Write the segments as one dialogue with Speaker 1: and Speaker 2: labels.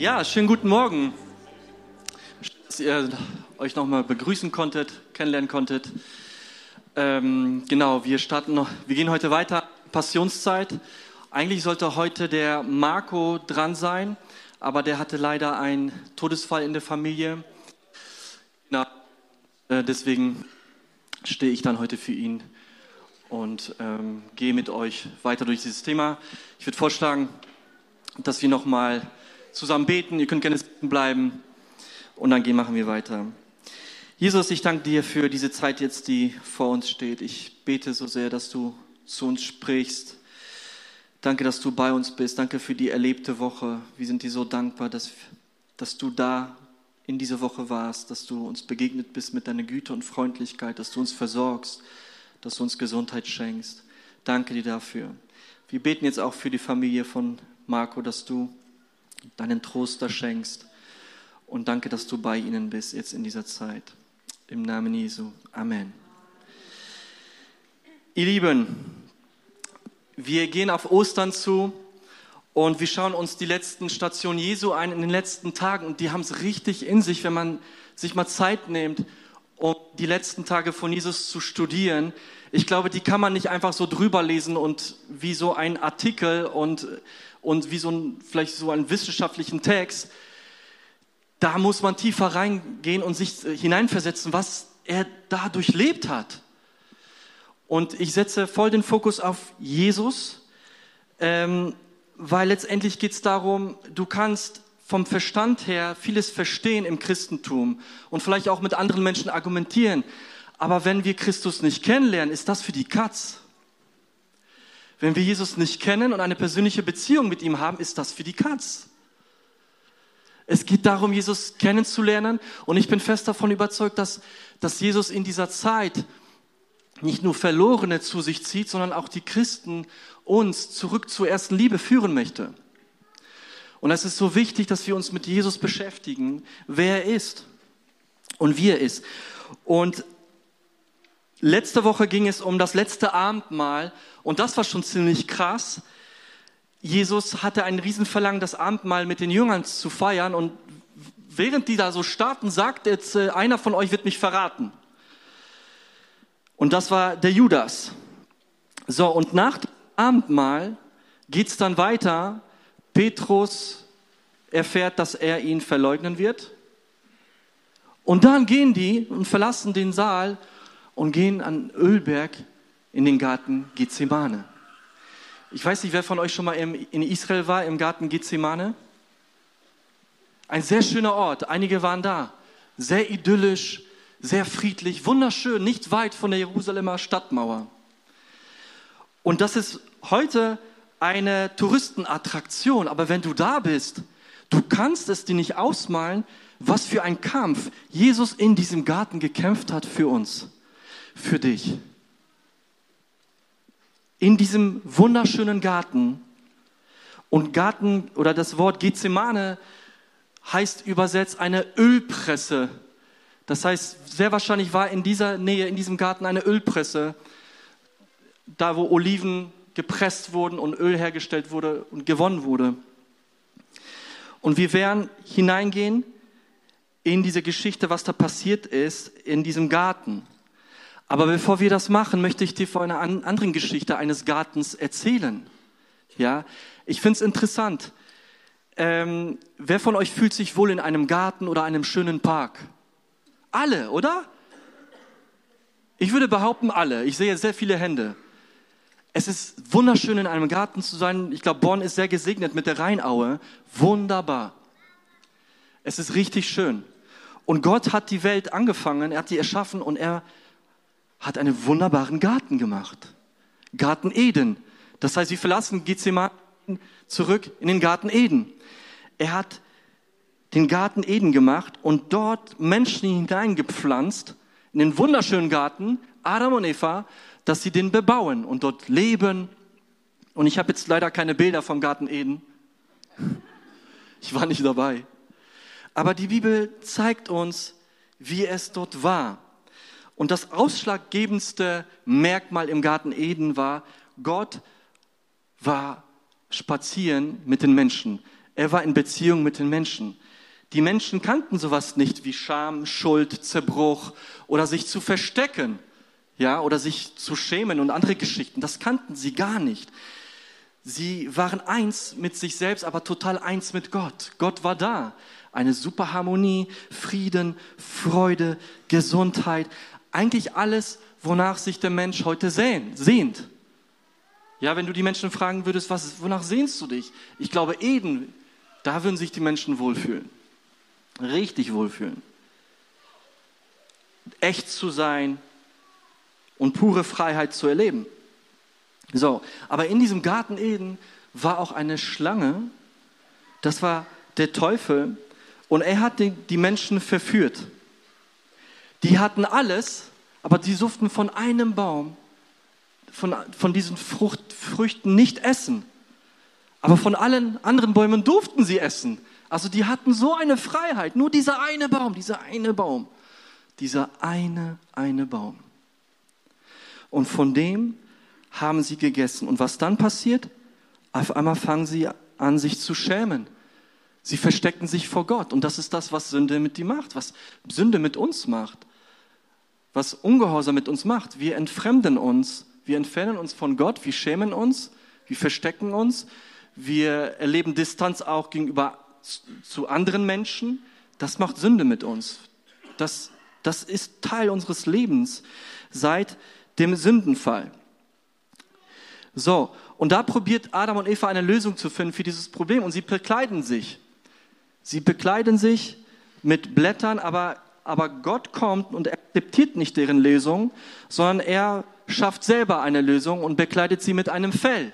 Speaker 1: Ja, schönen guten Morgen. Dass ihr euch nochmal begrüßen konntet, kennenlernen konntet. Ähm, genau, wir starten noch, wir gehen heute weiter, Passionszeit. Eigentlich sollte heute der Marco dran sein, aber der hatte leider einen Todesfall in der Familie. Na, äh, deswegen stehe ich dann heute für ihn und ähm, gehe mit euch weiter durch dieses Thema. Ich würde vorschlagen, dass wir nochmal zusammen beten. Ihr könnt gerne bleiben und dann gehen, machen wir weiter. Jesus, ich danke dir für diese Zeit jetzt, die vor uns steht. Ich bete so sehr, dass du zu uns sprichst. Danke, dass du bei uns bist. Danke für die erlebte Woche. Wir sind dir so dankbar, dass, dass du da in dieser Woche warst, dass du uns begegnet bist mit deiner Güte und Freundlichkeit, dass du uns versorgst, dass du uns Gesundheit schenkst. Danke dir dafür. Wir beten jetzt auch für die Familie von Marco, dass du deinen Trost da schenkst. Und danke, dass du bei ihnen bist jetzt in dieser Zeit. Im Namen Jesu. Amen. Ihr Lieben, wir gehen auf Ostern zu und wir schauen uns die letzten Stationen Jesu ein in den letzten Tagen und die haben es richtig in sich, wenn man sich mal Zeit nimmt, um die letzten Tage von Jesus zu studieren. Ich glaube, die kann man nicht einfach so drüber lesen und wie so ein Artikel und und wie so ein, vielleicht so einen wissenschaftlichen Text, da muss man tiefer reingehen und sich äh, hineinversetzen, was er da durchlebt hat. Und ich setze voll den Fokus auf Jesus, ähm, weil letztendlich geht es darum, du kannst vom Verstand her vieles verstehen im Christentum und vielleicht auch mit anderen Menschen argumentieren. Aber wenn wir Christus nicht kennenlernen, ist das für die Katz. Wenn wir Jesus nicht kennen und eine persönliche Beziehung mit ihm haben, ist das für die Katz. Es geht darum, Jesus kennenzulernen. Und ich bin fest davon überzeugt, dass, dass Jesus in dieser Zeit nicht nur Verlorene zu sich zieht, sondern auch die Christen uns zurück zur ersten Liebe führen möchte. Und es ist so wichtig, dass wir uns mit Jesus beschäftigen, wer er ist und wie er ist. Und Letzte Woche ging es um das letzte Abendmahl und das war schon ziemlich krass. Jesus hatte ein Riesenverlangen, das Abendmahl mit den Jüngern zu feiern und während die da so starten, sagt jetzt, einer von euch wird mich verraten. Und das war der Judas. So, und nach dem Abendmahl geht's dann weiter. Petrus erfährt, dass er ihn verleugnen wird. Und dann gehen die und verlassen den Saal und gehen an Ölberg in den Garten Gethsemane. Ich weiß nicht, wer von euch schon mal in Israel war, im Garten Gethsemane. Ein sehr schöner Ort, einige waren da. Sehr idyllisch, sehr friedlich, wunderschön, nicht weit von der Jerusalemer Stadtmauer. Und das ist heute eine Touristenattraktion, aber wenn du da bist, du kannst es dir nicht ausmalen, was für ein Kampf Jesus in diesem Garten gekämpft hat für uns für dich. In diesem wunderschönen Garten. Und Garten oder das Wort Gethsemane heißt übersetzt eine Ölpresse. Das heißt, sehr wahrscheinlich war in dieser Nähe, in diesem Garten eine Ölpresse, da wo Oliven gepresst wurden und Öl hergestellt wurde und gewonnen wurde. Und wir werden hineingehen in diese Geschichte, was da passiert ist, in diesem Garten. Aber bevor wir das machen, möchte ich dir von einer anderen Geschichte eines Gartens erzählen. Ja, ich finde es interessant. Ähm, wer von euch fühlt sich wohl in einem Garten oder einem schönen Park? Alle, oder? Ich würde behaupten, alle. Ich sehe sehr viele Hände. Es ist wunderschön, in einem Garten zu sein. Ich glaube, Bonn ist sehr gesegnet mit der Rheinaue. Wunderbar. Es ist richtig schön. Und Gott hat die Welt angefangen, er hat die erschaffen und er hat einen wunderbaren Garten gemacht. Garten Eden. Das heißt, wir verlassen Gethsemane zurück in den Garten Eden. Er hat den Garten Eden gemacht und dort Menschen hineingepflanzt, in den wunderschönen Garten, Adam und Eva, dass sie den bebauen und dort leben. Und ich habe jetzt leider keine Bilder vom Garten Eden. Ich war nicht dabei. Aber die Bibel zeigt uns, wie es dort war. Und das ausschlaggebendste Merkmal im Garten Eden war, Gott war spazieren mit den Menschen. Er war in Beziehung mit den Menschen. Die Menschen kannten sowas nicht wie Scham, Schuld, Zerbruch oder sich zu verstecken, ja, oder sich zu schämen und andere Geschichten. Das kannten sie gar nicht. Sie waren eins mit sich selbst, aber total eins mit Gott. Gott war da. Eine super Harmonie, Frieden, Freude, Gesundheit. Eigentlich alles, wonach sich der Mensch heute sehnt. Ja, wenn du die Menschen fragen würdest, was, wonach sehnst du dich? Ich glaube, Eden, da würden sich die Menschen wohlfühlen richtig wohlfühlen. Echt zu sein und pure Freiheit zu erleben. So, aber in diesem Garten Eden war auch eine Schlange, das war der Teufel, und er hat die, Menschen verführt. Die hatten alles, aber die suchten von einem Baum, von, von diesen Frucht, Früchten nicht essen. Aber von allen anderen Bäumen durften sie essen. Also die hatten so eine Freiheit. Nur dieser eine Baum, dieser eine Baum, dieser eine, eine Baum. Und von dem haben sie gegessen. Und was dann passiert? Auf einmal fangen sie an, sich zu schämen. Sie verstecken sich vor Gott. Und das ist das, was Sünde mit dir macht, was Sünde mit uns macht, was Ungehorsam mit uns macht. Wir entfremden uns, wir entfernen uns von Gott, wir schämen uns, wir verstecken uns, wir erleben Distanz auch gegenüber zu anderen Menschen, das macht Sünde mit uns. Das, das ist Teil unseres Lebens seit dem Sündenfall. So, und da probiert Adam und Eva eine Lösung zu finden für dieses Problem und sie bekleiden sich. Sie bekleiden sich mit Blättern, aber, aber Gott kommt und akzeptiert nicht deren Lösung, sondern er schafft selber eine Lösung und bekleidet sie mit einem Fell.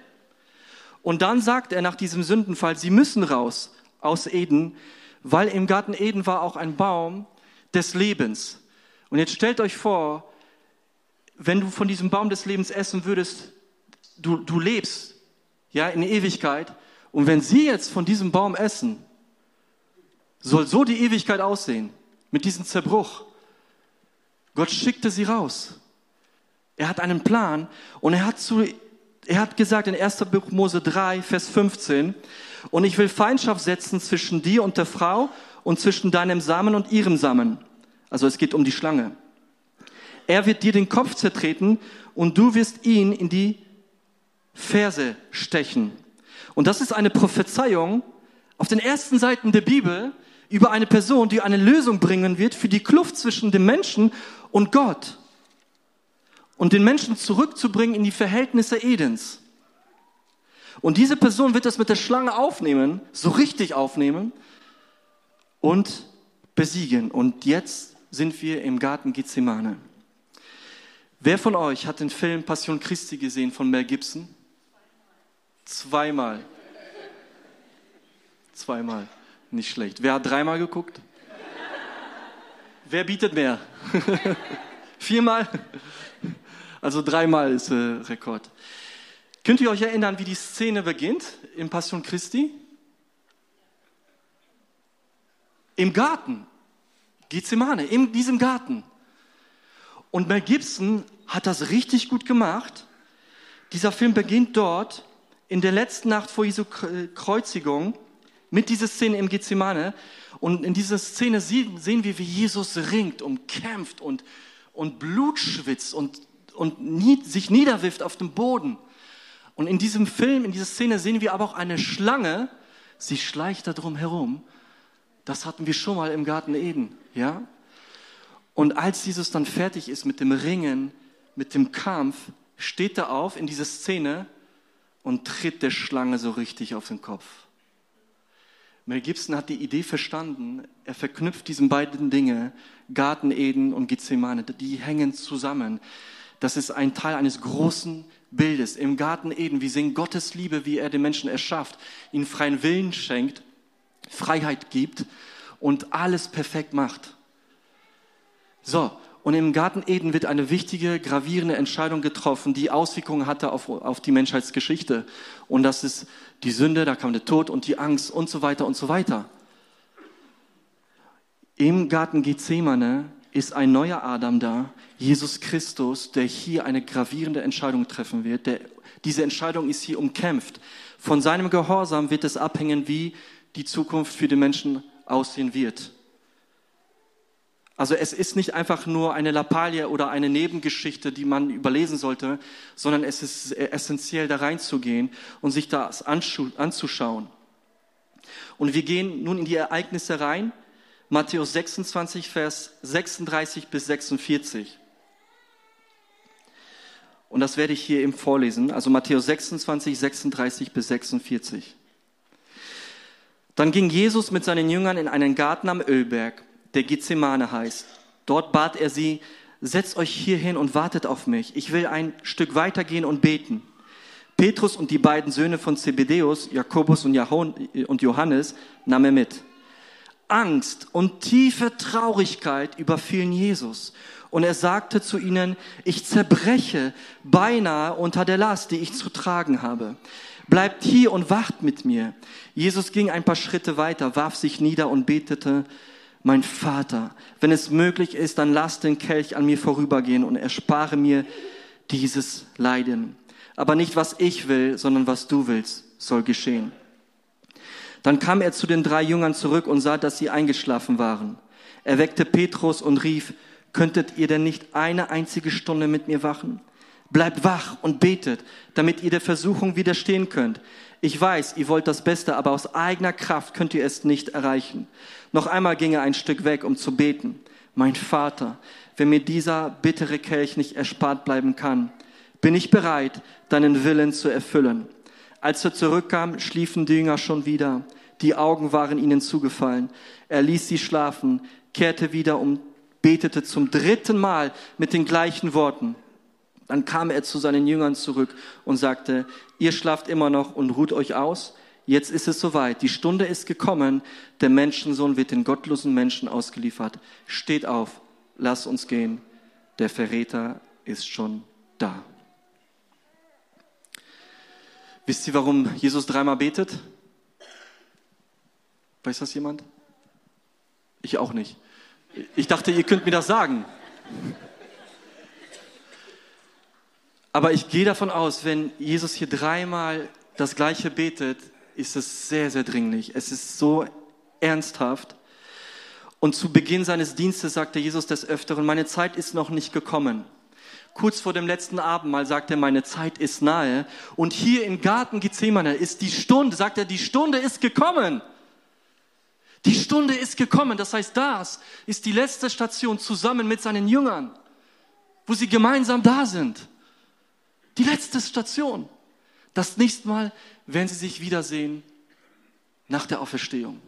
Speaker 1: Und dann sagt er nach diesem Sündenfall, sie müssen raus aus Eden, weil im Garten Eden war auch ein Baum des Lebens. Und jetzt stellt euch vor, wenn du von diesem Baum des Lebens essen würdest, du, du lebst ja in Ewigkeit. Und wenn sie jetzt von diesem Baum essen, soll so die Ewigkeit aussehen, mit diesem Zerbruch. Gott schickte sie raus. Er hat einen Plan und er hat, zu, er hat gesagt in 1. Buch Mose 3, Vers 15, und ich will Feindschaft setzen zwischen dir und der Frau und zwischen deinem Samen und ihrem Samen. Also es geht um die Schlange. Er wird dir den Kopf zertreten und du wirst ihn in die Ferse stechen. Und das ist eine Prophezeiung auf den ersten Seiten der Bibel über eine Person, die eine Lösung bringen wird für die Kluft zwischen dem Menschen und Gott. Und den Menschen zurückzubringen in die Verhältnisse Edens. Und diese Person wird das mit der Schlange aufnehmen, so richtig aufnehmen und besiegen. Und jetzt sind wir im Garten Gethsemane. Wer von euch hat den Film Passion Christi gesehen von Mel Gibson? Zweimal. Zweimal. Nicht schlecht. Wer hat dreimal geguckt? Wer bietet mehr? Viermal? Also dreimal ist äh, Rekord. Könnt ihr euch erinnern, wie die Szene beginnt im Passion Christi? Im Garten. Gethsemane, in diesem Garten. Und Mel Gibson hat das richtig gut gemacht. Dieser Film beginnt dort in der letzten Nacht vor Jesu Kreuzigung mit dieser Szene im Gethsemane. Und in dieser Szene sehen wir, wie Jesus ringt und kämpft und, und Blut schwitzt und, und nie, sich niederwirft auf dem Boden. Und in diesem Film, in dieser Szene sehen wir aber auch eine Schlange, sie schleicht da drum herum. Das hatten wir schon mal im Garten Eden, ja? Und als Jesus dann fertig ist mit dem Ringen, mit dem Kampf, steht er auf in dieser Szene und tritt der Schlange so richtig auf den Kopf. Mel Gibson hat die Idee verstanden, er verknüpft diese beiden Dinge, Garten Eden und Gethsemane, die hängen zusammen. Das ist ein Teil eines großen Bildes. Im Garten Eden, wir sehen Gottes Liebe, wie er den Menschen erschafft, ihnen freien Willen schenkt, Freiheit gibt und alles perfekt macht. So, und im Garten Eden wird eine wichtige, gravierende Entscheidung getroffen, die Auswirkungen hatte auf, auf die Menschheitsgeschichte. Und das ist die Sünde, da kam der Tod und die Angst und so weiter und so weiter. Im Garten Gethsemane ist ein neuer Adam da, Jesus Christus, der hier eine gravierende Entscheidung treffen wird. Der, diese Entscheidung ist hier umkämpft. Von seinem Gehorsam wird es abhängen, wie die Zukunft für die Menschen aussehen wird. Also es ist nicht einfach nur eine Lappalie oder eine Nebengeschichte, die man überlesen sollte, sondern es ist essentiell da reinzugehen und sich das anzuschauen. Und wir gehen nun in die Ereignisse rein. Matthäus 26, Vers 36 bis 46. Und das werde ich hier eben vorlesen. Also Matthäus 26, 36 bis 46. Dann ging Jesus mit seinen Jüngern in einen Garten am Ölberg, der Gethsemane heißt. Dort bat er sie, setzt euch hier hin und wartet auf mich. Ich will ein Stück weitergehen und beten. Petrus und die beiden Söhne von Zebedeus, Jakobus und Johannes, nahm er mit. Angst und tiefe Traurigkeit überfielen Jesus. Und er sagte zu ihnen, ich zerbreche beinahe unter der Last, die ich zu tragen habe. Bleibt hier und wacht mit mir. Jesus ging ein paar Schritte weiter, warf sich nieder und betete, mein Vater, wenn es möglich ist, dann lass den Kelch an mir vorübergehen und erspare mir dieses Leiden. Aber nicht was ich will, sondern was du willst, soll geschehen. Dann kam er zu den drei Jüngern zurück und sah, dass sie eingeschlafen waren. Er weckte Petrus und rief, könntet ihr denn nicht eine einzige Stunde mit mir wachen? Bleibt wach und betet, damit ihr der Versuchung widerstehen könnt. Ich weiß, ihr wollt das Beste, aber aus eigener Kraft könnt ihr es nicht erreichen. Noch einmal ging er ein Stück weg, um zu beten. Mein Vater, wenn mir dieser bittere Kelch nicht erspart bleiben kann, bin ich bereit, deinen Willen zu erfüllen. Als er zurückkam, schliefen die Jünger schon wieder. Die Augen waren ihnen zugefallen. Er ließ sie schlafen, kehrte wieder und betete zum dritten Mal mit den gleichen Worten. Dann kam er zu seinen Jüngern zurück und sagte, ihr schlaft immer noch und ruht euch aus. Jetzt ist es soweit. Die Stunde ist gekommen. Der Menschensohn wird den gottlosen Menschen ausgeliefert. Steht auf, lasst uns gehen. Der Verräter ist schon da. Wisst ihr, warum Jesus dreimal betet? Weiß das jemand? Ich auch nicht. Ich dachte, ihr könnt mir das sagen. Aber ich gehe davon aus, wenn Jesus hier dreimal das Gleiche betet, ist es sehr, sehr dringlich. Es ist so ernsthaft. Und zu Beginn seines Dienstes sagte Jesus des Öfteren, meine Zeit ist noch nicht gekommen kurz vor dem letzten Abendmahl sagt er, meine Zeit ist nahe. Und hier im Garten Gethsemane ist die Stunde, sagt er, die Stunde ist gekommen. Die Stunde ist gekommen. Das heißt, das ist die letzte Station zusammen mit seinen Jüngern, wo sie gemeinsam da sind. Die letzte Station. Das nächste Mal werden sie sich wiedersehen nach der Auferstehung.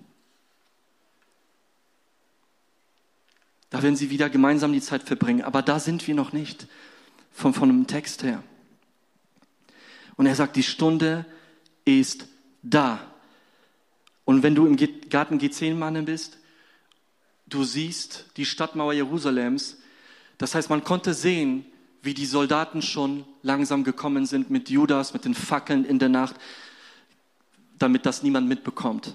Speaker 1: Da werden sie wieder gemeinsam die Zeit verbringen. Aber da sind wir noch nicht von, von einem Text her. Und er sagt, die Stunde ist da. Und wenn du im Garten Gethsemane bist, du siehst die Stadtmauer Jerusalems. Das heißt, man konnte sehen, wie die Soldaten schon langsam gekommen sind mit Judas, mit den Fackeln in der Nacht, damit das niemand mitbekommt.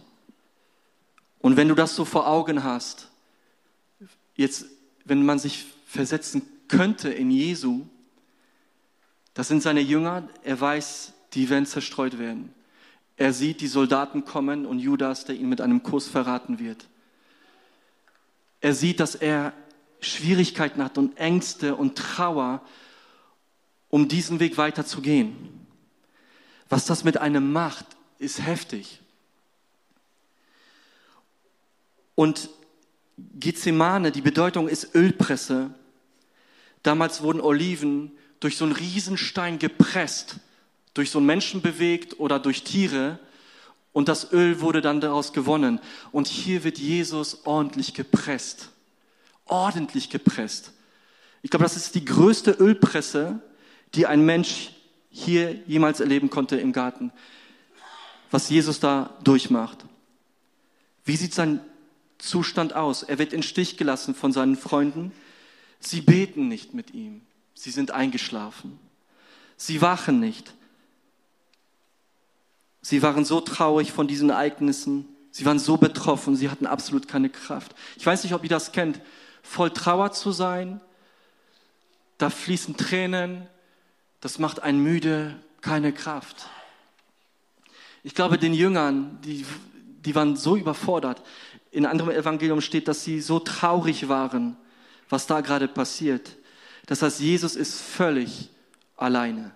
Speaker 1: Und wenn du das so vor Augen hast, jetzt, wenn man sich versetzen könnte in Jesu, das sind seine Jünger. Er weiß, die werden zerstreut werden. Er sieht die Soldaten kommen und Judas, der ihn mit einem Kuss verraten wird. Er sieht, dass er Schwierigkeiten hat und Ängste und Trauer, um diesen Weg weiterzugehen. Was das mit einem macht, ist heftig. Und Gethsemane, die Bedeutung ist Ölpresse. Damals wurden Oliven durch so einen Riesenstein gepresst, durch so einen Menschen bewegt oder durch Tiere und das Öl wurde dann daraus gewonnen. Und hier wird Jesus ordentlich gepresst. Ordentlich gepresst. Ich glaube, das ist die größte Ölpresse, die ein Mensch hier jemals erleben konnte im Garten. Was Jesus da durchmacht. Wie sieht sein Zustand aus? Er wird in Stich gelassen von seinen Freunden. Sie beten nicht mit ihm. Sie sind eingeschlafen. Sie wachen nicht. Sie waren so traurig von diesen Ereignissen. Sie waren so betroffen. Sie hatten absolut keine Kraft. Ich weiß nicht, ob ihr das kennt. Voll Trauer zu sein. Da fließen Tränen. Das macht einen müde, keine Kraft. Ich glaube, den Jüngern, die, die waren so überfordert. In einem anderen Evangelium steht, dass sie so traurig waren, was da gerade passiert. Das heißt, Jesus ist völlig alleine.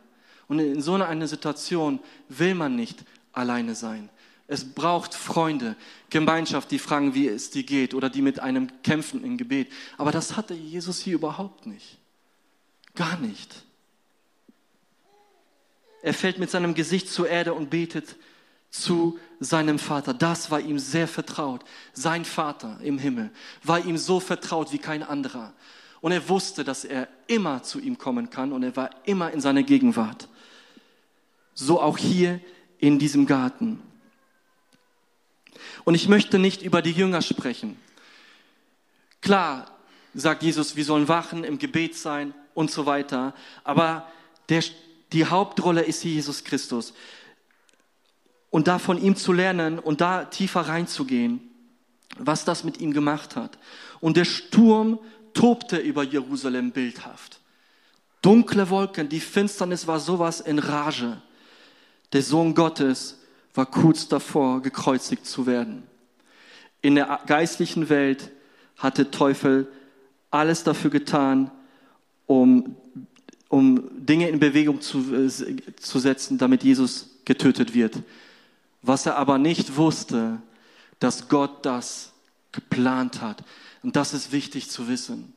Speaker 1: Und in so einer Situation will man nicht alleine sein. Es braucht Freunde, Gemeinschaft, die fragen, wie es dir geht oder die mit einem kämpfen im Gebet. Aber das hatte Jesus hier überhaupt nicht. Gar nicht. Er fällt mit seinem Gesicht zur Erde und betet zu seinem Vater. Das war ihm sehr vertraut. Sein Vater im Himmel war ihm so vertraut wie kein anderer. Und er wusste, dass er immer zu ihm kommen kann und er war immer in seiner Gegenwart. So auch hier in diesem Garten. Und ich möchte nicht über die Jünger sprechen. Klar, sagt Jesus, wir sollen wachen, im Gebet sein und so weiter. Aber der, die Hauptrolle ist Jesus Christus. Und da von ihm zu lernen und da tiefer reinzugehen, was das mit ihm gemacht hat. Und der Sturm tobte über Jerusalem bildhaft. Dunkle Wolken, die Finsternis war sowas in Rage. Der Sohn Gottes war kurz davor, gekreuzigt zu werden. In der geistlichen Welt hatte Teufel alles dafür getan, um, um Dinge in Bewegung zu, äh, zu setzen, damit Jesus getötet wird. Was er aber nicht wusste, dass Gott das geplant hat. Und das ist wichtig zu wissen.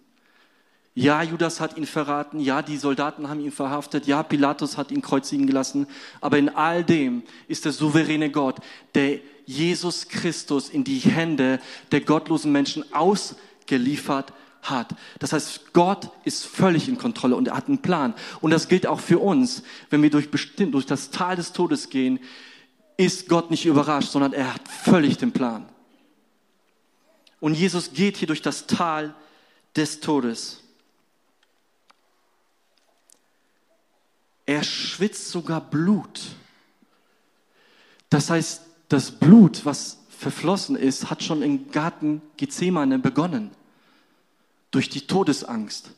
Speaker 1: Ja, Judas hat ihn verraten, ja, die Soldaten haben ihn verhaftet, ja, Pilatus hat ihn kreuzigen gelassen, aber in all dem ist der souveräne Gott, der Jesus Christus in die Hände der gottlosen Menschen ausgeliefert hat. Das heißt, Gott ist völlig in Kontrolle und er hat einen Plan. Und das gilt auch für uns. Wenn wir durch, bestimmt, durch das Tal des Todes gehen, ist Gott nicht überrascht, sondern er hat völlig den Plan. Und Jesus geht hier durch das Tal des Todes. Er schwitzt sogar Blut. Das heißt, das Blut, was verflossen ist, hat schon im Garten Gethsemane begonnen. Durch die Todesangst.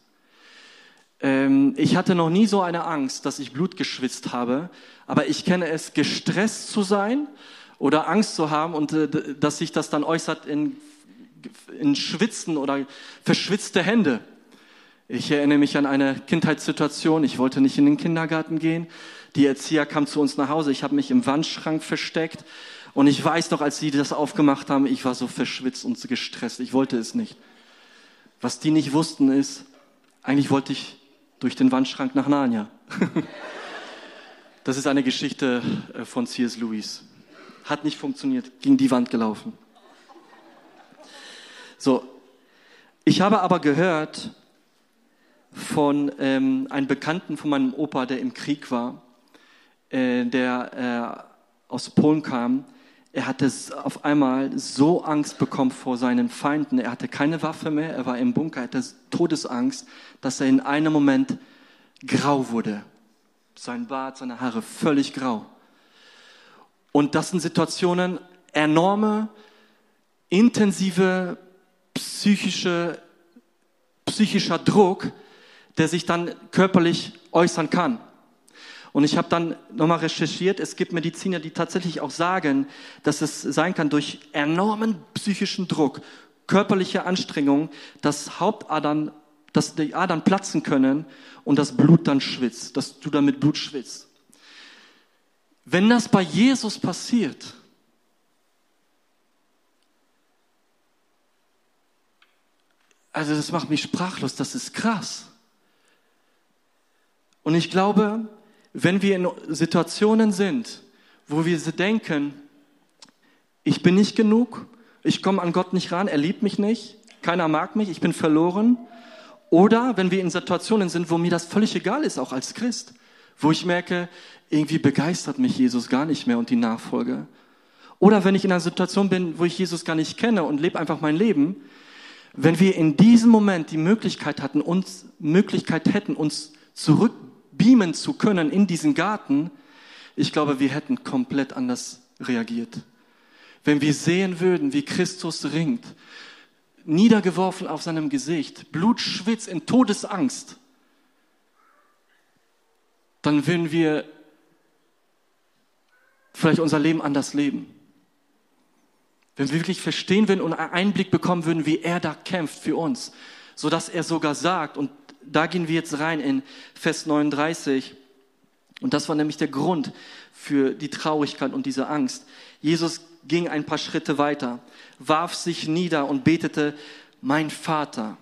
Speaker 1: Ähm, ich hatte noch nie so eine Angst, dass ich Blut geschwitzt habe, aber ich kenne es, gestresst zu sein oder Angst zu haben und äh, dass sich das dann äußert in, in Schwitzen oder verschwitzte Hände. Ich erinnere mich an eine Kindheitssituation. Ich wollte nicht in den Kindergarten gehen. Die Erzieher kam zu uns nach Hause. Ich habe mich im Wandschrank versteckt. Und ich weiß noch, als sie das aufgemacht haben, ich war so verschwitzt und gestresst. Ich wollte es nicht. Was die nicht wussten ist, eigentlich wollte ich durch den Wandschrank nach Narnia. das ist eine Geschichte äh, von C.S. Lewis. Hat nicht funktioniert, ging die Wand gelaufen. So, ich habe aber gehört, von ähm, einem Bekannten von meinem Opa, der im Krieg war, äh, der äh, aus Polen kam. Er hatte auf einmal so Angst bekommen vor seinen Feinden. Er hatte keine Waffe mehr, er war im Bunker, er hatte Todesangst, dass er in einem Moment grau wurde. Sein Bart, seine Haare völlig grau. Und das sind Situationen, enorme, intensive psychische, psychischer Druck, der sich dann körperlich äußern kann. Und ich habe dann nochmal recherchiert, es gibt Mediziner, die tatsächlich auch sagen, dass es sein kann durch enormen psychischen Druck, körperliche Anstrengung, dass Hauptadern, dass die Adern platzen können und das Blut dann schwitzt, dass du damit Blut schwitzt. Wenn das bei Jesus passiert, also das macht mich sprachlos, das ist krass. Und ich glaube, wenn wir in Situationen sind, wo wir denken, ich bin nicht genug, ich komme an Gott nicht ran, er liebt mich nicht, keiner mag mich, ich bin verloren. Oder wenn wir in Situationen sind, wo mir das völlig egal ist, auch als Christ, wo ich merke, irgendwie begeistert mich Jesus gar nicht mehr und die Nachfolge. Oder wenn ich in einer Situation bin, wo ich Jesus gar nicht kenne und lebe einfach mein Leben, wenn wir in diesem Moment die Möglichkeit hatten, uns Möglichkeit hätten, uns zurück beamen zu können in diesen Garten, ich glaube, wir hätten komplett anders reagiert. Wenn wir sehen würden, wie Christus ringt, niedergeworfen auf seinem Gesicht, Blut schwitzt in Todesangst, dann würden wir vielleicht unser Leben anders leben. Wenn wir wirklich verstehen würden und einen Einblick bekommen würden, wie er da kämpft für uns, so dass er sogar sagt, und da gehen wir jetzt rein in Vers 39, und das war nämlich der Grund für die Traurigkeit und diese Angst. Jesus ging ein paar Schritte weiter, warf sich nieder und betete, mein Vater,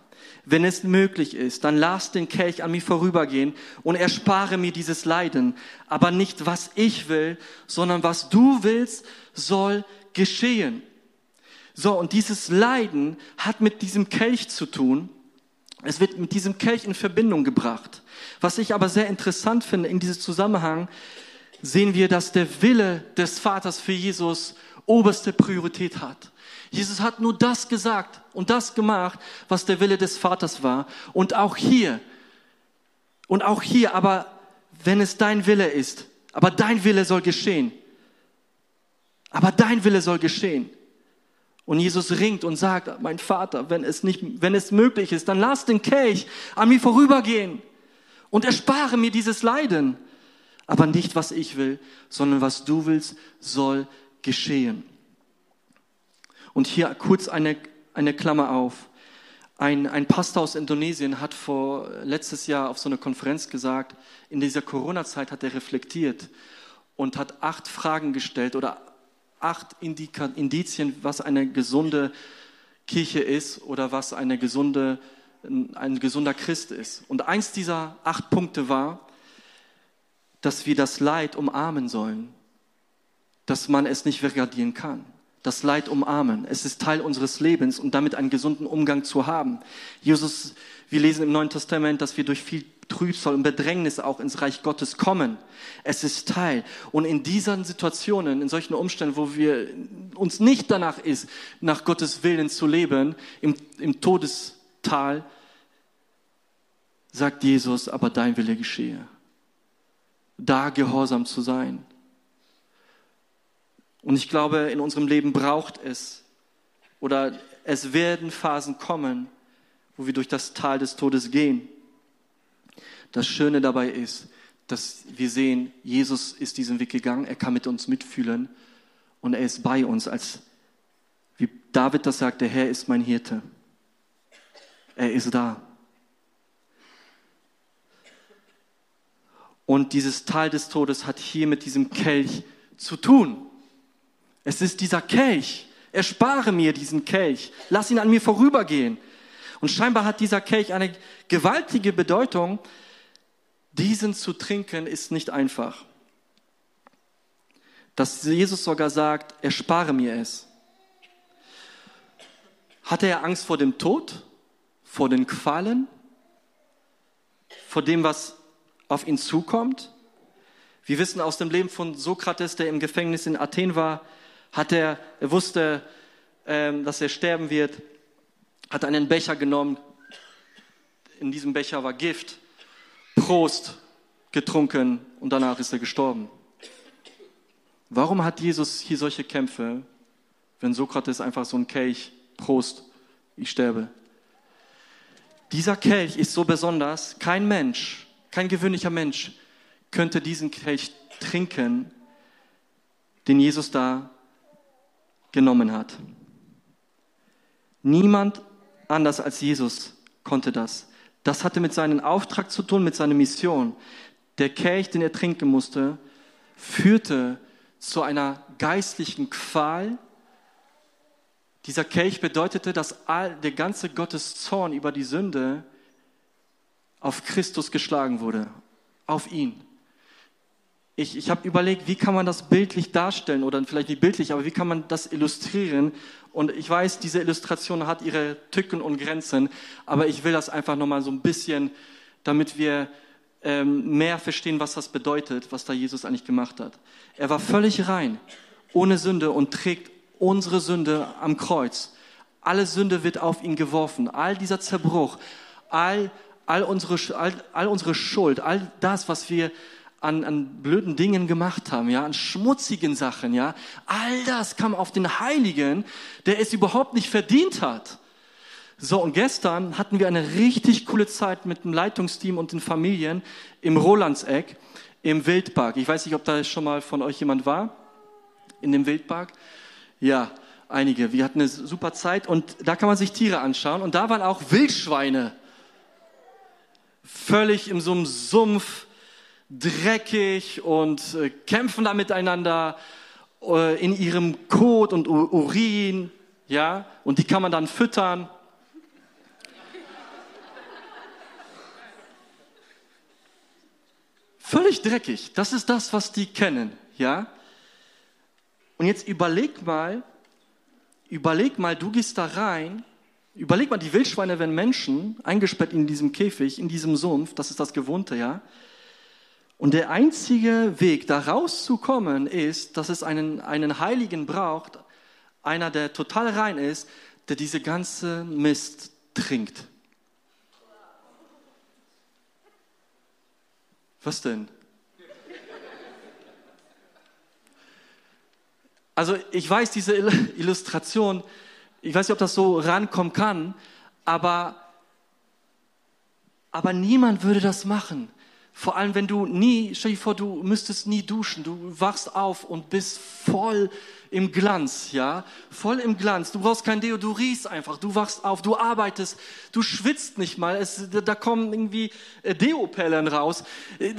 Speaker 1: wenn es möglich ist, dann lass den Kelch an mir vorübergehen und erspare mir dieses Leiden. Aber nicht was ich will, sondern was du willst, soll geschehen. So, und dieses Leiden hat mit diesem Kelch zu tun. Es wird mit diesem Kelch in Verbindung gebracht. Was ich aber sehr interessant finde in diesem Zusammenhang, sehen wir, dass der Wille des Vaters für Jesus oberste Priorität hat. Jesus hat nur das gesagt und das gemacht, was der Wille des Vaters war. Und auch hier, und auch hier, aber wenn es dein Wille ist, aber dein Wille soll geschehen. Aber dein Wille soll geschehen. Und Jesus ringt und sagt, mein Vater, wenn es nicht, wenn es möglich ist, dann lass den Kelch an mir vorübergehen und erspare mir dieses Leiden. Aber nicht, was ich will, sondern was du willst, soll geschehen. Und hier kurz eine, eine Klammer auf. Ein, ein Pastor aus Indonesien hat vor letztes Jahr auf so einer Konferenz gesagt, in dieser Corona-Zeit hat er reflektiert und hat acht Fragen gestellt oder acht Indizien, was eine gesunde Kirche ist oder was eine gesunde, ein gesunder Christ ist. Und eins dieser acht Punkte war, dass wir das Leid umarmen sollen, dass man es nicht vergradieren kann das Leid umarmen. Es ist Teil unseres Lebens und damit einen gesunden Umgang zu haben. Jesus, wir lesen im Neuen Testament, dass wir durch viel Trübsal und Bedrängnis auch ins Reich Gottes kommen. Es ist Teil. Und in diesen Situationen, in solchen Umständen, wo wir uns nicht danach ist, nach Gottes Willen zu leben, im, im Todestal, sagt Jesus, aber dein Wille geschehe. Da gehorsam zu sein. Und ich glaube, in unserem Leben braucht es oder es werden Phasen kommen, wo wir durch das Tal des Todes gehen. Das Schöne dabei ist, dass wir sehen, Jesus ist diesen Weg gegangen, er kann mit uns mitfühlen und er ist bei uns, als wie David das sagt, der Herr ist mein Hirte. Er ist da. Und dieses Tal des Todes hat hier mit diesem Kelch zu tun. Es ist dieser Kelch. Erspare mir diesen Kelch. Lass ihn an mir vorübergehen. Und scheinbar hat dieser Kelch eine gewaltige Bedeutung. Diesen zu trinken ist nicht einfach. Dass Jesus sogar sagt, erspare mir es. Hatte er Angst vor dem Tod, vor den Qualen, vor dem, was auf ihn zukommt? Wir wissen aus dem Leben von Sokrates, der im Gefängnis in Athen war, hat er, er wusste, ähm, dass er sterben wird, hat einen Becher genommen. In diesem Becher war Gift, Prost getrunken und danach ist er gestorben. Warum hat Jesus hier solche Kämpfe, wenn Sokrates einfach so ein Kelch, Prost, ich sterbe? Dieser Kelch ist so besonders, kein Mensch, kein gewöhnlicher Mensch könnte diesen Kelch trinken, den Jesus da genommen hat. Niemand anders als Jesus konnte das. Das hatte mit seinem Auftrag zu tun, mit seiner Mission. Der Kelch, den er trinken musste, führte zu einer geistlichen Qual. Dieser Kelch bedeutete, dass all, der ganze Gottes Zorn über die Sünde auf Christus geschlagen wurde, auf ihn ich, ich habe überlegt, wie kann man das bildlich darstellen oder vielleicht nicht bildlich, aber wie kann man das illustrieren? Und ich weiß, diese Illustration hat ihre Tücken und Grenzen, aber ich will das einfach nochmal so ein bisschen, damit wir ähm, mehr verstehen, was das bedeutet, was da Jesus eigentlich gemacht hat. Er war völlig rein, ohne Sünde und trägt unsere Sünde am Kreuz. Alle Sünde wird auf ihn geworfen, all dieser Zerbruch, all, all, unsere, all, all unsere Schuld, all das, was wir an, an blöden Dingen gemacht haben, ja, an schmutzigen Sachen, ja. All das kam auf den Heiligen, der es überhaupt nicht verdient hat. So, und gestern hatten wir eine richtig coole Zeit mit dem Leitungsteam und den Familien im Rolandseck, im Wildpark. Ich weiß nicht, ob da schon mal von euch jemand war, in dem Wildpark. Ja, einige. Wir hatten eine super Zeit und da kann man sich Tiere anschauen und da waren auch Wildschweine. Völlig in so einem Sumpf, dreckig und äh, kämpfen da miteinander äh, in ihrem Kot und Urin, ja, und die kann man dann füttern. Völlig dreckig. Das ist das, was die kennen, ja. Und jetzt überleg mal, überleg mal, du gehst da rein, überleg mal, die Wildschweine werden Menschen, eingesperrt in diesem Käfig, in diesem Sumpf, das ist das Gewohnte, ja. Und der einzige Weg, da rauszukommen, ist, dass es einen, einen Heiligen braucht, einer, der total rein ist, der diese ganze Mist trinkt. Was denn? Also ich weiß, diese Illustration, ich weiß nicht, ob das so rankommen kann, aber, aber niemand würde das machen. Vor allem, wenn du nie, stell dir vor, du müsstest nie duschen, du wachst auf und bist voll im Glanz, ja, voll im Glanz. Du brauchst kein Deo, du riechst einfach, du wachst auf, du arbeitest, du schwitzt nicht mal, es, da kommen irgendwie äh, Deo-Pellen raus. Äh,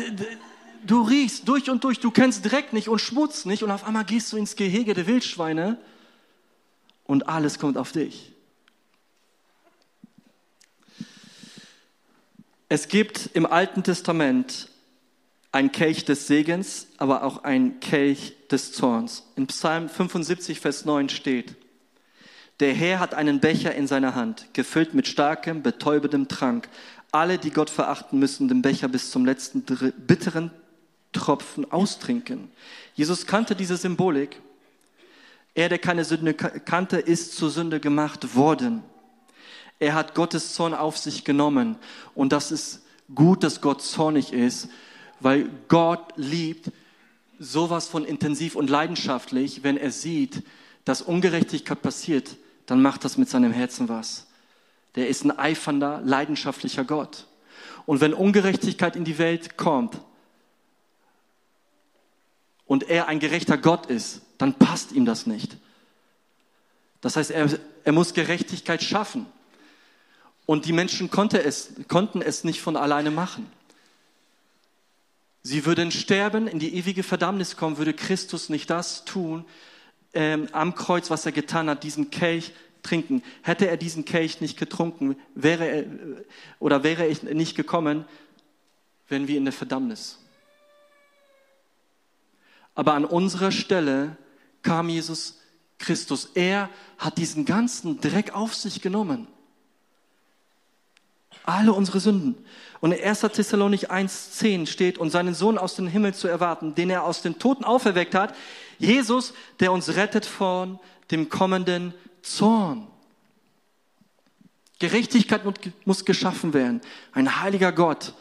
Speaker 1: du riechst durch und durch, du kennst Dreck nicht und Schmutz nicht. Und auf einmal gehst du ins Gehege der Wildschweine und alles kommt auf dich. Es gibt im Alten Testament ein Kelch des Segens, aber auch ein Kelch des Zorns. In Psalm 75, Vers 9 steht, der Herr hat einen Becher in seiner Hand, gefüllt mit starkem, betäubendem Trank. Alle, die Gott verachten, müssen den Becher bis zum letzten bitteren Tropfen austrinken. Jesus kannte diese Symbolik. Er, der keine Sünde kannte, ist zur Sünde gemacht worden. Er hat Gottes Zorn auf sich genommen. Und das ist gut, dass Gott zornig ist, weil Gott liebt sowas von intensiv und leidenschaftlich, wenn er sieht, dass Ungerechtigkeit passiert, dann macht das mit seinem Herzen was. Der ist ein eifernder, leidenschaftlicher Gott. Und wenn Ungerechtigkeit in die Welt kommt und er ein gerechter Gott ist, dann passt ihm das nicht. Das heißt, er, er muss Gerechtigkeit schaffen. Und die Menschen konnte es, konnten es nicht von alleine machen. Sie würden sterben, in die ewige Verdammnis kommen, würde Christus nicht das tun ähm, am Kreuz, was er getan hat, diesen Kelch trinken. Hätte er diesen Kelch nicht getrunken, wäre er oder wäre er nicht gekommen, wären wir in der Verdammnis. Aber an unserer Stelle kam Jesus Christus. Er hat diesen ganzen Dreck auf sich genommen. Alle unsere Sünden. Und in 1. Thessalonik 1,10 steht, und seinen Sohn aus dem Himmel zu erwarten, den er aus den Toten auferweckt hat, Jesus, der uns rettet von dem kommenden Zorn. Gerechtigkeit muss geschaffen werden. Ein heiliger Gott.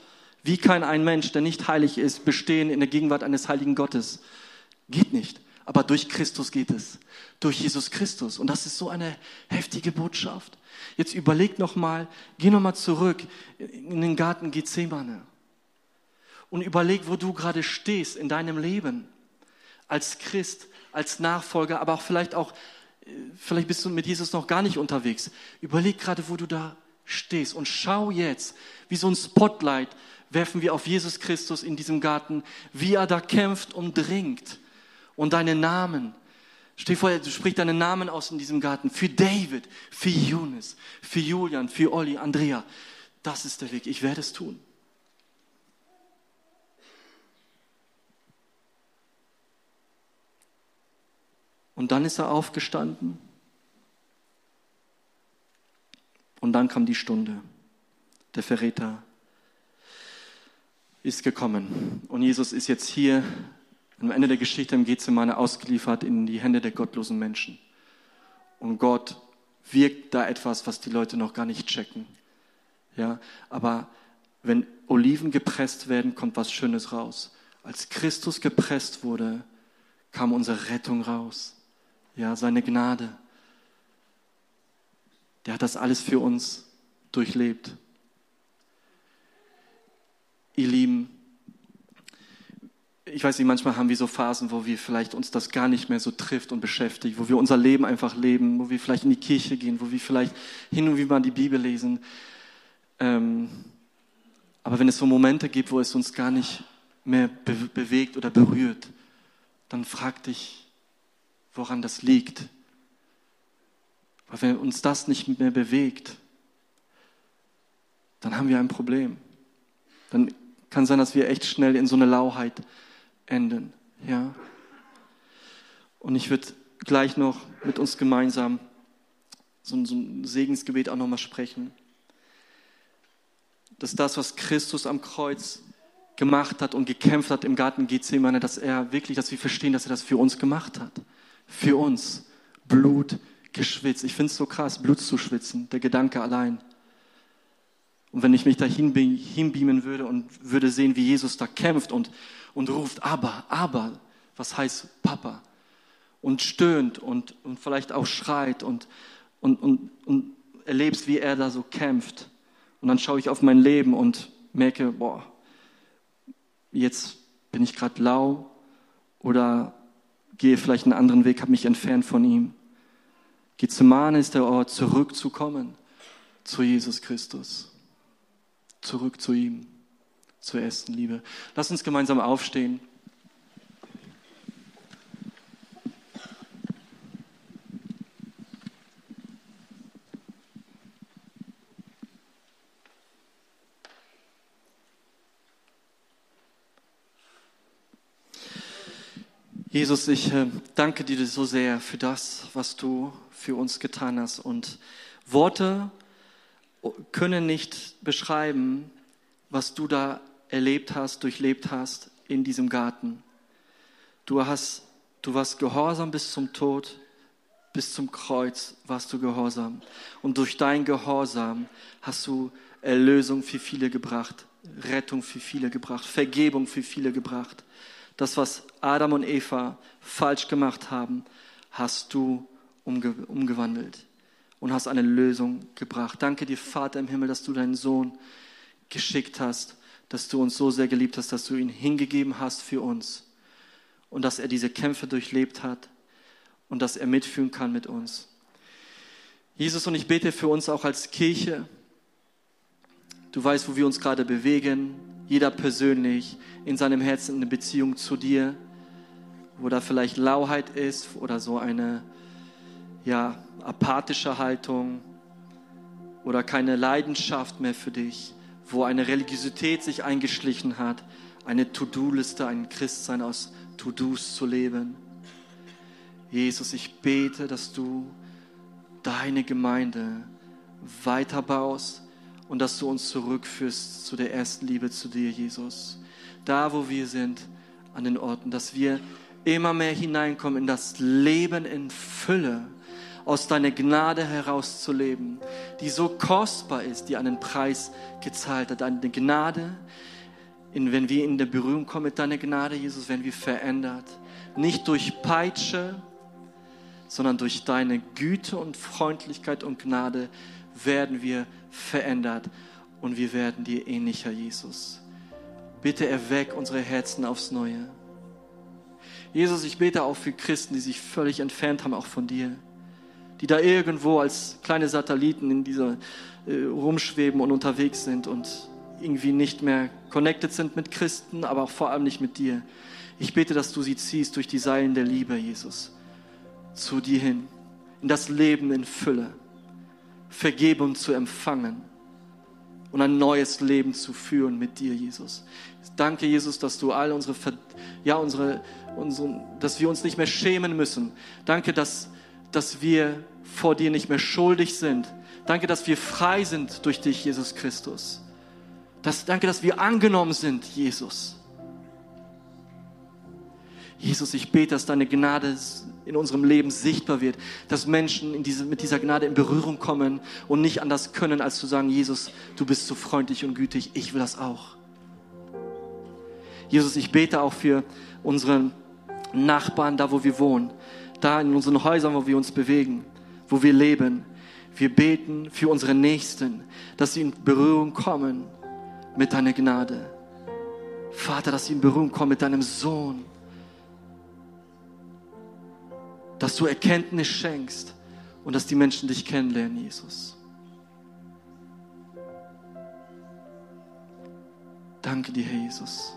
Speaker 1: Wie kann ein Mensch, der nicht heilig ist, bestehen in der Gegenwart eines heiligen Gottes? Geht nicht. Aber durch Christus geht es. Durch Jesus Christus. Und das ist so eine heftige Botschaft. Jetzt überleg noch mal, geh noch mal zurück in den Garten Gethsemane und überleg, wo du gerade stehst in deinem Leben als Christ, als Nachfolger, aber auch vielleicht auch vielleicht bist du mit Jesus noch gar nicht unterwegs. Überleg gerade, wo du da stehst und schau jetzt, wie so ein Spotlight werfen wir auf Jesus Christus in diesem Garten, wie er da kämpft und dringt und deinen Namen. Steh vor, du sprichst deinen Namen aus in diesem Garten. Für David, für Jonas, für Julian, für Olli, Andrea. Das ist der Weg. Ich werde es tun. Und dann ist er aufgestanden. Und dann kam die Stunde. Der Verräter ist gekommen. Und Jesus ist jetzt hier am Ende der Geschichte im Gethsemane ausgeliefert in die Hände der gottlosen Menschen. Und Gott wirkt da etwas, was die Leute noch gar nicht checken. Ja, aber wenn Oliven gepresst werden, kommt was Schönes raus. Als Christus gepresst wurde, kam unsere Rettung raus. Ja, seine Gnade. Der hat das alles für uns durchlebt. Ihr Lieben, ich weiß nicht, manchmal haben wir so Phasen, wo wir vielleicht uns das gar nicht mehr so trifft und beschäftigt, wo wir unser Leben einfach leben, wo wir vielleicht in die Kirche gehen, wo wir vielleicht hin und wieder mal die Bibel lesen. Ähm, aber wenn es so Momente gibt, wo es uns gar nicht mehr be bewegt oder berührt, dann frag dich, woran das liegt. Weil wenn uns das nicht mehr bewegt, dann haben wir ein Problem. Dann kann sein, dass wir echt schnell in so eine Lauheit enden. Ja? Und ich würde gleich noch mit uns gemeinsam so ein, so ein Segensgebet auch nochmal sprechen. Dass das, was Christus am Kreuz gemacht hat und gekämpft hat im Garten Gethsemane, dass er wirklich, dass wir verstehen, dass er das für uns gemacht hat. Für uns. Blut geschwitzt. Ich finde es so krass, Blut zu schwitzen, der Gedanke allein. Und wenn ich mich da hinbeamen würde und würde sehen, wie Jesus da kämpft und, und ruft, aber, aber, was heißt Papa? Und stöhnt und, und vielleicht auch schreit und, und, und, und erlebst, wie er da so kämpft. Und dann schaue ich auf mein Leben und merke, boah, jetzt bin ich gerade lau oder gehe vielleicht einen anderen Weg, habe mich entfernt von ihm. Gethsemane ist der Ort, zurückzukommen zu Jesus Christus zurück zu ihm, zur ersten Liebe. Lass uns gemeinsam aufstehen. Jesus, ich äh, danke dir so sehr für das, was du für uns getan hast. Und Worte können nicht beschreiben, was du da erlebt hast, durchlebt hast in diesem Garten. Du hast, du warst gehorsam bis zum Tod, bis zum Kreuz warst du gehorsam. Und durch dein Gehorsam hast du Erlösung für viele gebracht, Rettung für viele gebracht, Vergebung für viele gebracht. Das, was Adam und Eva falsch gemacht haben, hast du umge umgewandelt und hast eine Lösung gebracht. Danke dir, Vater im Himmel, dass du deinen Sohn geschickt hast, dass du uns so sehr geliebt hast, dass du ihn hingegeben hast für uns und dass er diese Kämpfe durchlebt hat und dass er mitführen kann mit uns. Jesus, und ich bete für uns auch als Kirche. Du weißt, wo wir uns gerade bewegen, jeder persönlich in seinem Herzen eine Beziehung zu dir, wo da vielleicht Lauheit ist oder so eine, ja, apathische Haltung oder keine Leidenschaft mehr für dich, wo eine Religiosität sich eingeschlichen hat, eine To-Do-Liste, ein Christsein aus To-Dos zu leben. Jesus, ich bete, dass du deine Gemeinde weiterbaust und dass du uns zurückführst zu der ersten Liebe zu dir, Jesus. Da, wo wir sind, an den Orten, dass wir immer mehr hineinkommen in das Leben in Fülle aus deiner Gnade herauszuleben, die so kostbar ist, die einen Preis gezahlt hat. Deine Gnade, in, wenn wir in der Berührung kommen mit deiner Gnade, Jesus, werden wir verändert. Nicht durch Peitsche, sondern durch deine Güte und Freundlichkeit und Gnade werden wir verändert und wir werden dir ähnlicher, Jesus. Bitte erweck unsere Herzen aufs Neue. Jesus, ich bete auch für Christen, die sich völlig entfernt haben, auch von dir die da irgendwo als kleine Satelliten in dieser äh, rumschweben und unterwegs sind und irgendwie nicht mehr connected sind mit Christen, aber auch vor allem nicht mit dir. Ich bete, dass du sie ziehst durch die Seilen der Liebe, Jesus, zu dir hin, in das Leben in Fülle, Vergebung zu empfangen und ein neues Leben zu führen mit dir, Jesus. Danke, Jesus, dass du all unsere, ja, unsere, unsere, dass wir uns nicht mehr schämen müssen. Danke, dass dass wir vor dir nicht mehr schuldig sind. Danke, dass wir frei sind durch dich, Jesus Christus. Das, danke, dass wir angenommen sind, Jesus. Jesus, ich bete, dass deine Gnade in unserem Leben sichtbar wird, dass Menschen diese, mit dieser Gnade in Berührung kommen und nicht anders können, als zu sagen, Jesus, du bist so freundlich und gütig, ich will das auch. Jesus, ich bete auch für unsere Nachbarn, da wo wir wohnen, da in unseren Häusern, wo wir uns bewegen, wo wir leben. Wir beten für unsere Nächsten, dass sie in Berührung kommen mit deiner Gnade. Vater, dass sie in Berührung kommen mit deinem Sohn. Dass du Erkenntnis schenkst und dass die Menschen dich kennenlernen, Jesus. Danke dir, Herr Jesus.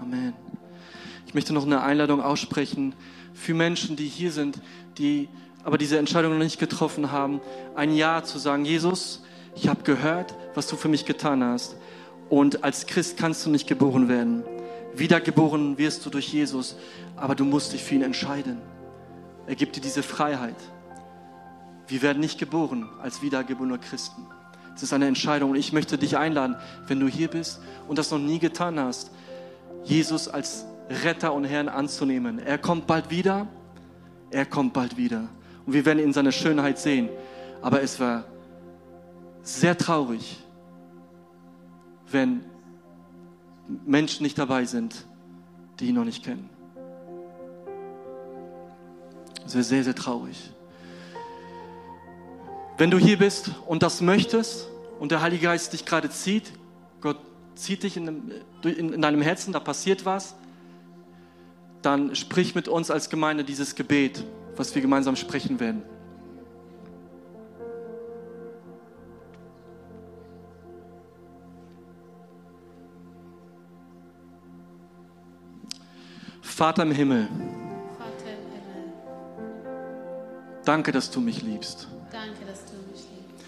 Speaker 1: Amen. Ich möchte noch eine Einladung aussprechen für Menschen, die hier sind, die aber diese Entscheidung noch nicht getroffen haben, ein Ja zu sagen, Jesus, ich habe gehört, was du für mich getan hast. Und als Christ kannst du nicht geboren werden. Wiedergeboren wirst du durch Jesus, aber du musst dich für ihn entscheiden. Er gibt dir diese Freiheit. Wir werden nicht geboren als wiedergeborene Christen. Es ist eine Entscheidung und ich möchte dich einladen, wenn du hier bist und das noch nie getan hast, Jesus als Retter und Herrn anzunehmen. Er kommt bald wieder. Er kommt bald wieder. Und wir werden ihn in seiner Schönheit sehen. Aber es war sehr traurig, wenn Menschen nicht dabei sind, die ihn noch nicht kennen. Es wäre sehr, sehr traurig. Wenn du hier bist und das möchtest und der Heilige Geist dich gerade zieht, Gott zieht dich in, in, in deinem Herzen, da passiert was, dann sprich mit uns als Gemeinde dieses Gebet, was wir gemeinsam sprechen werden. Vater im Himmel,
Speaker 2: Vater im Himmel,
Speaker 1: danke, dass du mich liebst.
Speaker 2: danke, dass du mich liebst.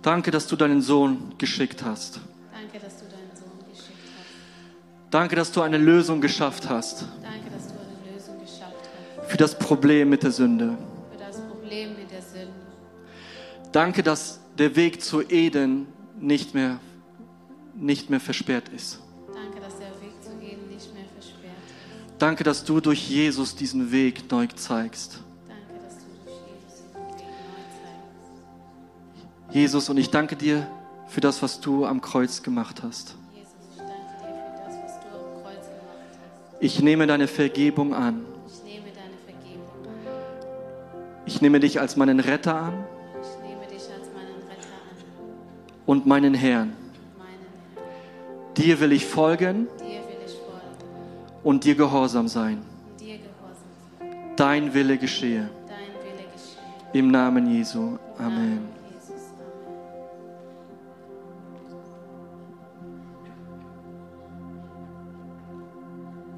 Speaker 1: Danke, dass du deinen Sohn geschickt hast.
Speaker 2: Danke, dass du deinen Sohn geschickt hast.
Speaker 1: Danke, dass du eine Lösung geschafft hast
Speaker 2: Danke,
Speaker 1: für das Problem mit der Sünde.
Speaker 2: für das Problem mit der Sünde.
Speaker 1: Danke, dass der Weg zu Eden nicht mehr, nicht mehr versperrt ist.
Speaker 2: Danke, dass der Weg zu Eden nicht mehr versperrt ist.
Speaker 1: Danke, dass du durch Jesus diesen Weg neu zeigst.
Speaker 2: Danke, dass du durch Jesus den Weg neu zeigst.
Speaker 1: Jesus, und ich danke dir für das, was du am Kreuz gemacht hast.
Speaker 2: Ich
Speaker 1: nehme deine Vergebung an.
Speaker 2: Nehme
Speaker 1: dich als meinen Retter an
Speaker 2: Ich nehme dich als meinen Retter an,
Speaker 1: und meinen Herrn. Dir will ich folgen und dir gehorsam sein.
Speaker 2: Dein Wille geschehe.
Speaker 1: Im Namen Jesu. Amen.